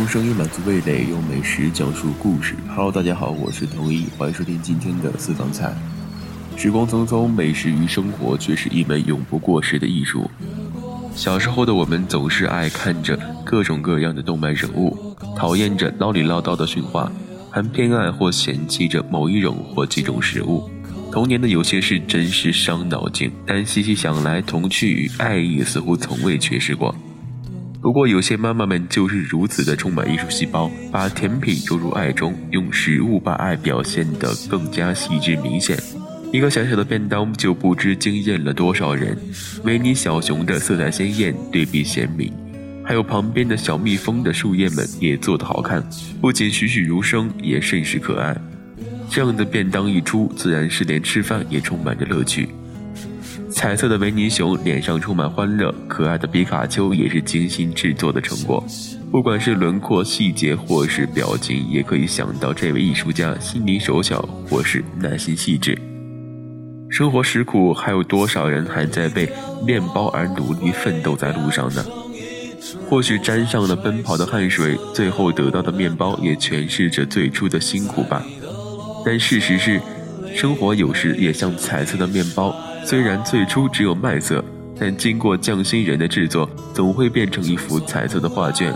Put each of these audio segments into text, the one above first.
用声音满足味蕾，用美食讲述故事。Hello，大家好，我是童一，欢迎收听今天的私房菜。时光匆匆，美食与生活却是一门永不过时的艺术。小时候的我们总是爱看着各种各样的动漫人物，讨厌着唠里唠叨的训话，还偏爱或嫌弃着某一种或几种食物。童年的有些事真是伤脑筋，但细细想来，童趣与爱意似乎从未缺失过。不过，有些妈妈们就是如此的充满艺术细胞，把甜品融入爱中，用食物把爱表现得更加细致明显。一个小小的便当就不知惊艳了多少人。维尼小熊的色彩鲜艳，对比鲜明，还有旁边的小蜜蜂的树叶们也做得好看，不仅栩栩如生，也甚是可爱。这样的便当一出，自然是连吃饭也充满着乐趣。彩色的维尼熊脸上充满欢乐，可爱的皮卡丘也是精心制作的成果。不管是轮廓细节或是表情，也可以想到这位艺术家心灵手巧或是耐心细致。生活实苦，还有多少人还在为面包而努力奋斗在路上呢？或许沾上了奔跑的汗水，最后得到的面包也诠释着最初的辛苦吧。但事实是，生活有时也像彩色的面包。虽然最初只有麦色，但经过匠心人的制作，总会变成一幅彩色的画卷。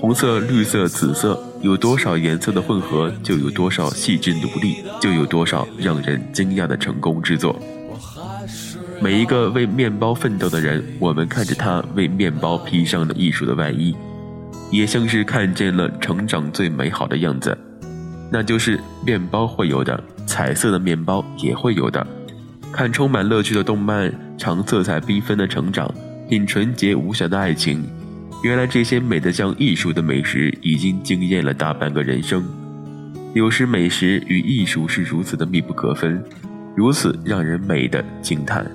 红色、绿色、紫色，有多少颜色的混合，就有多少细致努力，就有多少让人惊讶的成功制作。每一个为面包奋斗的人，我们看着他为面包披上了艺术的外衣，也像是看见了成长最美好的样子，那就是面包会有的，彩色的面包也会有的。看充满乐趣的动漫，尝色彩缤纷的成长，品纯洁无瑕的爱情。原来这些美得像艺术的美食，已经惊艳了大半个人生。有时美食与艺术是如此的密不可分，如此让人美的惊叹。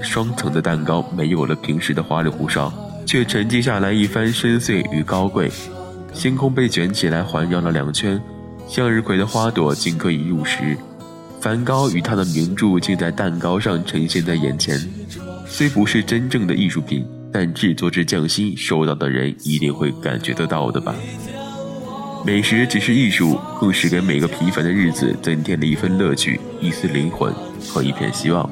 双层的蛋糕没有了平时的花里胡哨，却沉积下来一番深邃与高贵。星空被卷起来环绕了两圈，向日葵的花朵竟可以入食。梵高与他的名著竟在蛋糕上呈现在眼前，虽不是真正的艺术品，但制作之匠心，收到的人一定会感觉得到的吧。美食只是艺术，更是给每个平凡的日子增添了一份乐趣、一丝灵魂和一片希望。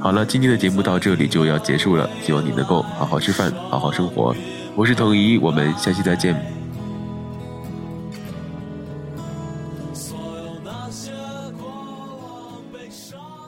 好了，今天的节目到这里就要结束了，希望你能够好好吃饭，好好生活。我是童怡，我们下期再见。saw